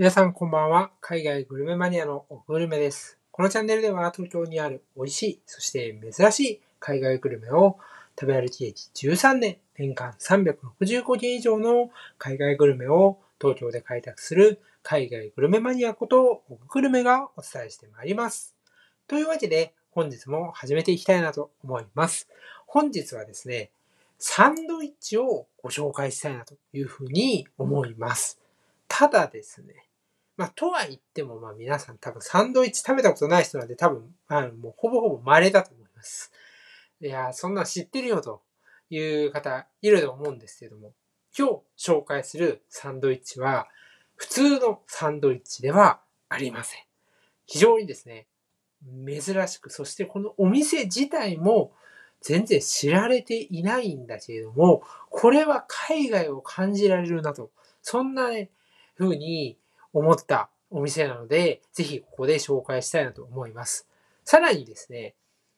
皆さんこんばんは。海外グルメマニアのグルメです。このチャンネルでは東京にある美味しい、そして珍しい海外グルメを食べ歩き歴13年、年間365件以上の海外グルメを東京で開拓する海外グルメマニアことグルメがお伝えしてまいります。というわけで本日も始めていきたいなと思います。本日はですね、サンドイッチをご紹介したいなというふうに思います。ただですね、まあ、とは言っても、まあ、皆さん多分サンドイッチ食べたことない人なんで多分、あの、もうほぼほぼ稀だと思います。いや、そんな知ってるよという方いると思うんですけども、今日紹介するサンドイッチは、普通のサンドイッチではありません。非常にですね、珍しく、そしてこのお店自体も全然知られていないんだけれども、これは海外を感じられるなと、そんなね、風に思ったお店なので、ぜひここで紹介したいなと思います。さらにですね、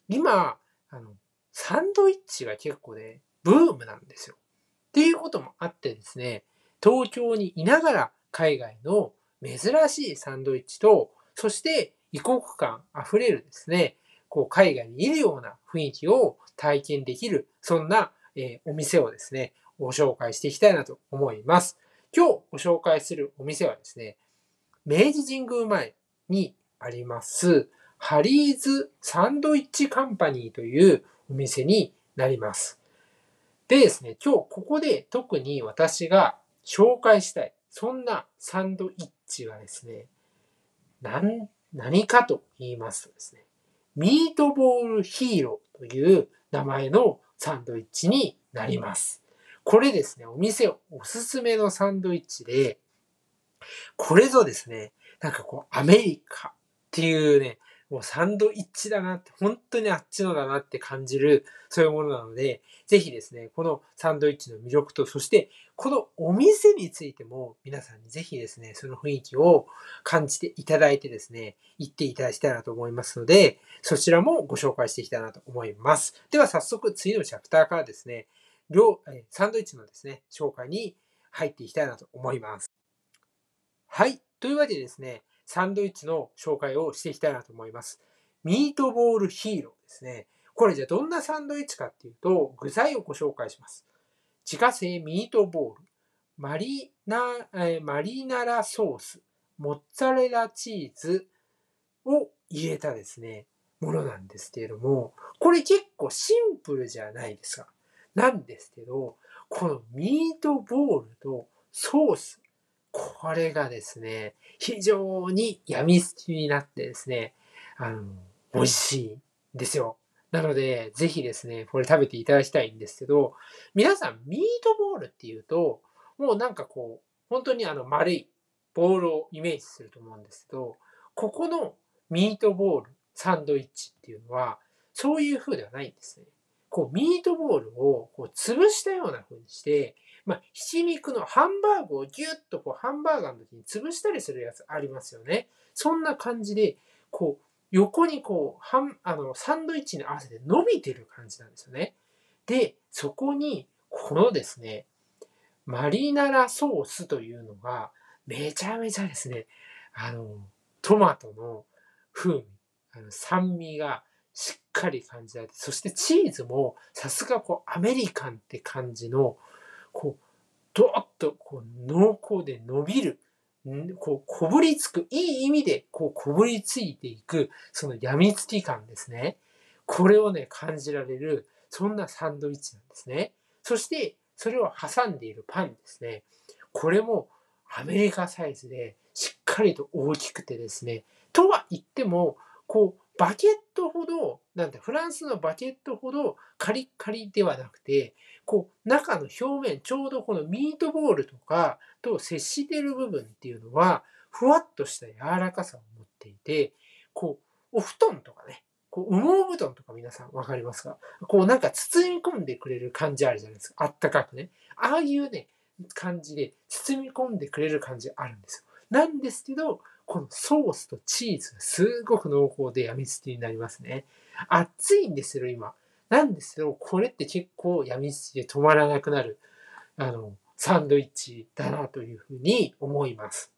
今、あの、サンドイッチが結構ね、ブームなんですよ。っていうこともあってですね、東京にいながら海外の珍しいサンドイッチと、そして異国感あふれるですね、こう海外にいるような雰囲気を体験できる、そんな、えーお店をですね、ご紹介していきたいなと思います。今日ご紹介するお店はですね、明治神宮前にあります、ハリーズサンドイッチカンパニーというお店になります。でですね、今日ここで特に私が紹介したい、そんなサンドイッチはですね、なん何かと言いますとですね、ミートボールヒーローという名前のサンドイッチになります。これですね、お店おすすめのサンドイッチで、これぞですね、なんかこう、アメリカっていうね、もうサンドイッチだなって、本当にあっちのだなって感じる、そういうものなので、ぜひですね、このサンドイッチの魅力と、そして、このお店についても、皆さんにぜひですね、その雰囲気を感じていただいてですね、行っていただきたいなと思いますので、そちらもご紹介していきたいなと思います。では早速、次のチャプターからですね、両、えサンドイッチのですね、紹介に入っていきたいなと思います。はい。というわけでですね、サンドイッチの紹介をしていきたいなと思います。ミートボールヒーローですね。これじゃあどんなサンドイッチかっていうと、具材をご紹介します。自家製ミートボール、マリナ、えマリナラソース、モッツァレラチーズを入れたですね、ものなんですけれども、これ結構シンプルじゃないですか。なんですけど、このミートボールとソース、これがですね、非常に病みつきになってですね、あの、美味しいんですよ。なので、ぜひですね、これ食べていただきたいんですけど、皆さん、ミートボールっていうと、もうなんかこう、本当にあの丸いボールをイメージすると思うんですけど、ここのミートボールサンドイッチっていうのは、そういう風ではないんですね。こう、ミートボールをこう潰したような風にして、まあ、ひき肉のハンバーグをギュッとこう、ハンバーガーの時に潰したりするやつありますよね。そんな感じで、こう、横にこう、ハン、あの、サンドイッチに合わせて伸びてる感じなんですよね。で、そこに、このですね、マリナラソースというのが、めちゃめちゃですね、あの、トマトの風味、あの酸味がしっかり感じられて、そしてチーズもさすがこうアメリカンって感じの、こう、ドーッとこう濃厚で伸びる、こう、こぶりつく、いい意味でこうこぶりついていく、その病みつき感ですね。これをね、感じられる、そんなサンドイッチなんですね。そして、それを挟んでいるパンですね。これもアメリカサイズでしっかりと大きくてですね。とは言っても、こう、バケットほど、なんて、フランスのバケットほどカリッカリではなくて、こう、中の表面、ちょうどこのミートボールとかと接してる部分っていうのは、ふわっとした柔らかさを持っていて、こう、お布団とかね、こう、羽毛布団とか皆さんわかりますか？こうなんか包み込んでくれる感じあるじゃないですか。あったかくね。ああいうね、感じで包み込んでくれる感じあるんですよ。なんですけど、このソースとチーズがすごく濃厚で病みつきになりますね。熱いんですよ、今。なんですけど、これって結構病みつきで止まらなくなる、あの、サンドイッチだなというふうに思います。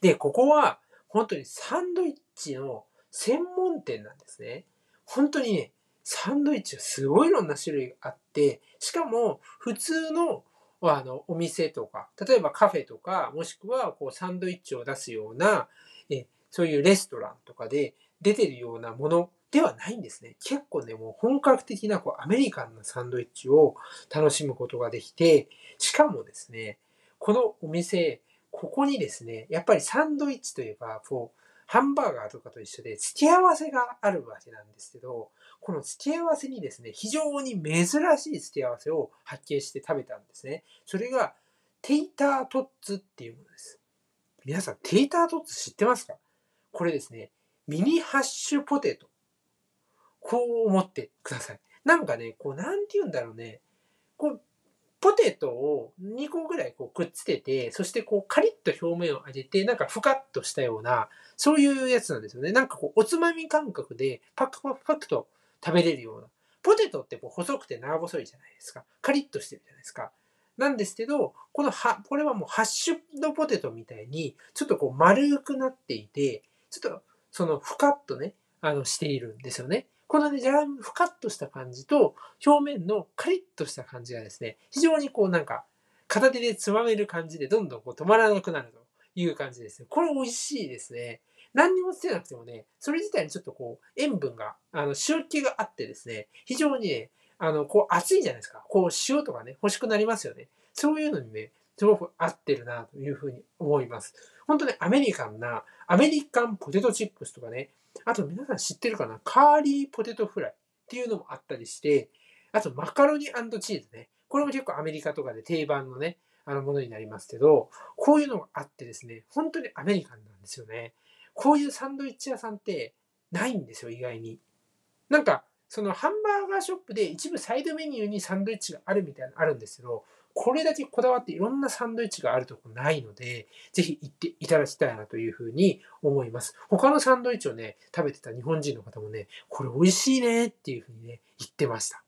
で、ここは本当にサンドイッチの専門店なんですね。本当にね、サンドイッチはすごいいろんな種類があって、しかも普通のあのお店とか、例えばカフェとか、もしくはこうサンドイッチを出すような、えそういうレストランとかで出てるようなものではないんですね。結構ね、もう本格的なこうアメリカンなサンドイッチを楽しむことができて、しかもですね、このお店、ここにですね、やっぱりサンドイッチといえば、こう、ハンバーガーとかと一緒で付き合わせがあるわけなんですけど、この付き合わせにですね、非常に珍しい付き合わせを発見して食べたんですね。それが、テイタートッツっていうものです。皆さん、テイタートッツ知ってますか？これですね、ミニハッシュポテト。こう思ってください。なんかね、こう、なんて言うんだろうね。こう、ポテトを2個ぐらいこうくっつけて、そしてこうカリッと表面を上げて、なんかふかっとしたような、そういうやつなんですよね。なんかこう、おつまみ感覚でパクパクパクと食べれるような。ポテトってこう細くて長細いじゃないですか。カリッとしてるじゃないですか。なんですけど、このは、これはもうハッシュドポテトみたいに、ちょっとこう丸くなっていて、ちょっとそのふかっとね、あのしているんですよね。このね、じゃがいもふかっとした感じと、表面のカリッとした感じがですね、非常にこうなんか、片手でつまめる感じでどんどんこう止まらなくなるという感じですね。これ美味しいですね。何にもつけなくてもね、それ自体にちょっとこう、塩分が、あの、塩気があってですね、非常にね、あの、こう、熱いじゃないですか。こう、塩とかね、欲しくなりますよね。そういうのにね、すごく合ってるな、というふうに思います。本当ね、アメリカンな、アメリカンポテトチップスとかね、あと皆さん知ってるかな？カーリーポテトフライっていうのもあったりして、あとマカロニチーズね。これも結構アメリカとかで定番のね、あのものになりますけど、こういうのがあってですね、本当にアメリカンなんですよね。こういうサンドイッチ屋さんってないんですよ、意外に。なんか、そのハンバーガーショップで一部サイドメニューにサンドイッチがあるみたいなのあるんですけど、これだけこだわっていろんなサンドイッチがあるとこないので、ぜひ行っていただきたいなというふうに思います。他のサンドイッチをね、食べてた日本人の方もね、これ美味しいねっていうふうにね、言ってました。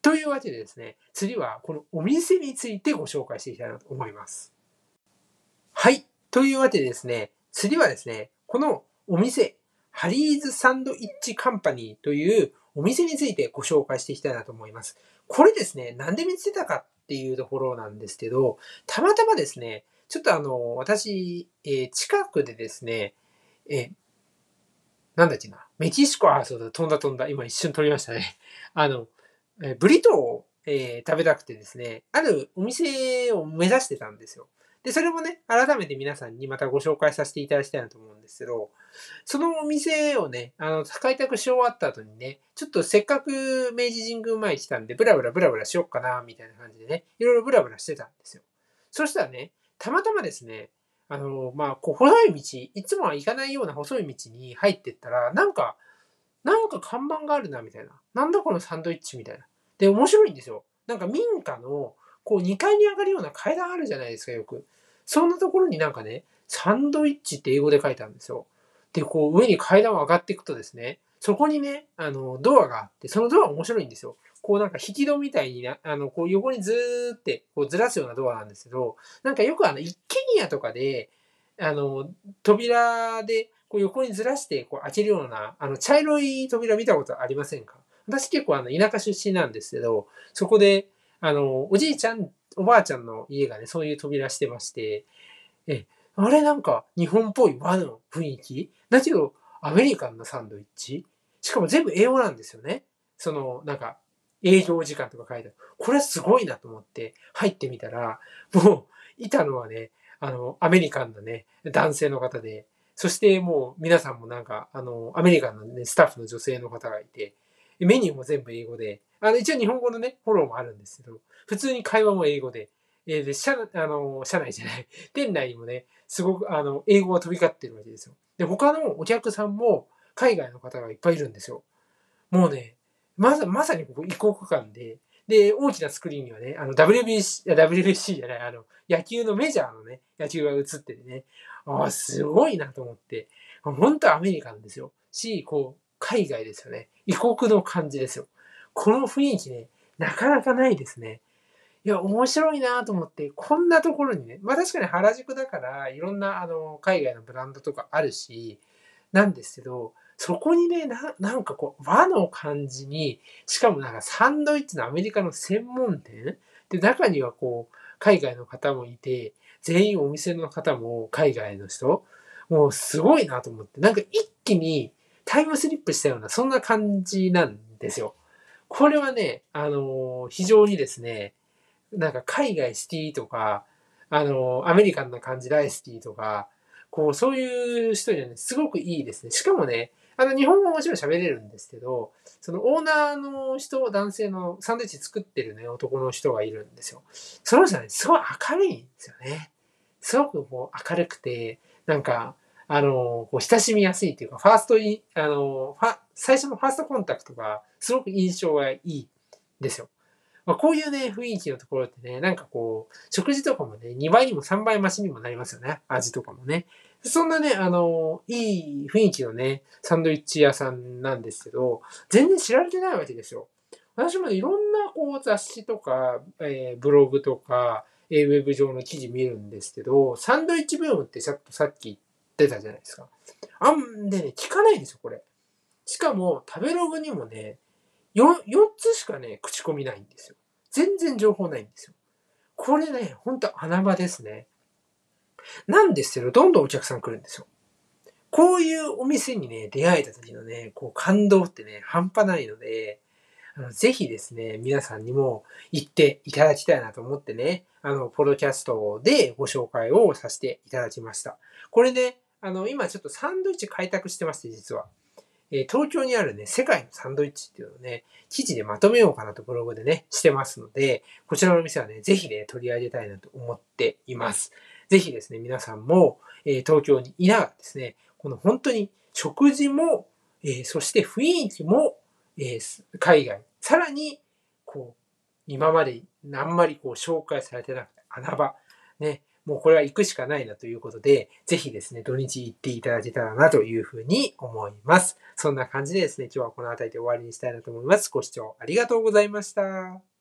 というわけでですね、次はこのお店についてご紹介していきたいなと思います。はい。というわけでですね、次はですね、このお店、ハリーズサンドイッチカンパニーというお店についてご紹介していきたいなと思います。これですね、なんで見つけたかっていうところなんですけど、たまたまですね、ちょっとあの、私、えー、近くでですね、えー、なんだっけな、メキシコ、あ、そうだ、飛んだ飛んだ、今一瞬飛びましたね。あの、えー、ブリトーを、え食べたくてですね、あるお店を目指してたんですよ。で、それもね、改めて皆さんにまたご紹介させていただきたいなと思うんですけど、そのお店をね、あの、開拓し終わった後にね、ちょっとせっかく明治神宮前来たんで、ブラブラブラブラしよっかな、みたいな感じでね、いろいろブラブラしてたんですよ。そしたらね、たまたまですね、あの、まあ、こう、細い道、いつもは行かないような細い道に入ってったら、なんか、なんか看板があるな、みたいな。なんだこのサンドイッチみたいな。で、面白いんですよ。なんか民家の、こう2階に上がるような階段あるじゃないですか、よく。そんなところになんかね、サンドイッチって英語で書いてあるんですよ。で、こう上に階段を上がっていくとですね、そこにね、あの、ドアがあって、そのドア面白いんですよ。こうなんか引き戸みたいにな、あの、こう横にずーって、こうずらすようなドアなんですけど、なんかよくあの、一軒家とかで、あの、扉で、こう横にずらしてこう開けるような、あの、茶色い扉見たことありませんか？私結構あの、田舎出身なんですけど、そこで、あの、おじいちゃんおばあちゃんの家がね、そういう扉してまして、え、あれなんか日本っぽい和の雰囲気？だけど、アメリカンなサンドイッチ？しかも全部英語なんですよね。その、なんか、営業時間とか書いてある。これすごいなと思って入ってみたら、もう、いたのはね、あの、アメリカンなね、男性の方で、そしてもう皆さんもなんか、あの、アメリカンなね、スタッフの女性の方がいて、メニューも全部英語で、あの、一応日本語のね、フォローもあるんですけど、普通に会話も英語で、えー、で、社、あの、社内じゃない、店内にもね、すごく、あの、英語が飛び交ってるわけですよ。で、他のお客さんも海外の方がいっぱいいるんですよ。もうね、まさ、まさにここ異国間で、で、大きなスクリーンにはね、あの、WBC、WBC じゃない、あの、野球のメジャーのね、野球が映っててね、ああ、すごいなと思って、本当アメリカンですよ。し、こう、海外ですよね。異国の感じですよ。この雰囲気ね、なかなかないですね。いや、面白いなと思って、こんなところにね、まあ確かに原宿だから、いろんな、あの、海外のブランドとかあるし、なんですけど、そこにね、な、なんかこう、和の感じに、しかもなんかサンドイッチのアメリカの専門店？で、中にはこう、海外の方もいて、全員お店の方も海外の人、もうすごいなと思って、なんか一気にタイムスリップしたような、そんな感じなんですよ。これはね、あのー、非常にですね、なんか海外シティとか、あのー、アメリカンな感じライスティとか、こう、そういう人にはね、すごくいいですね。しかもね、あの、日本語ももちろん喋れるんですけど、そのオーナーの人、男性のサンドイッチ作ってるね、男の人がいるんですよ。その人はね、すごい明るいんですよね。すごくこう明るくて、なんか、あの、こう親しみやすいっていうか、ファーストイあの、ファ、最初のファーストコンタクトがすごく印象がいいですよ。まあ、こういうね、雰囲気のところってね、なんかこう、食事とかもね、2倍にも3倍増しにもなりますよね。味とかもね。そんなね、あの、いい雰囲気のね、サンドイッチ屋さんなんですけど、全然知られてないわけですよ。私もいろんなこう雑誌とか、えー、ブログとか、ウェブ上の記事見るんですけど、サンドイッチブームってちょっとさっき言ってたじゃないですか。あんでね、聞かないんですよ、これ。しかも、食べログにもね、4, 4つしかね、口コミないんですよ。全然情報ないんですよ。これね、ほんと穴場ですね。なんですけど、どんどんお客さん来るんですよ。こういうお店にね、出会えた時のね、こう感動ってね、半端ないので、あのぜひですね、皆さんにも行っていただきたいなと思ってね、あの、ポロキャストでご紹介をさせていただきました。これね、あの、今ちょっとサンドイッチ開拓してまして、実は。え、東京にあるね、世界のサンドイッチっていうのをね、記事でまとめようかなとブログでね、してますので、こちらのお店はね、ぜひね、取り上げたいなと思っています。ぜひですね、皆さんも、え、東京にいながらですね、この本当に食事も、え、そして雰囲気も、え、海外、さらに、こう、今まであんまりこう紹介されてなくて穴場、ね、もうこれは行くしかないなということで、ぜひですね、土日行っていただけたらなというふうに思います。そんな感じでですね、今日はこの辺りで終わりにしたいなと思います。ご視聴ありがとうございました。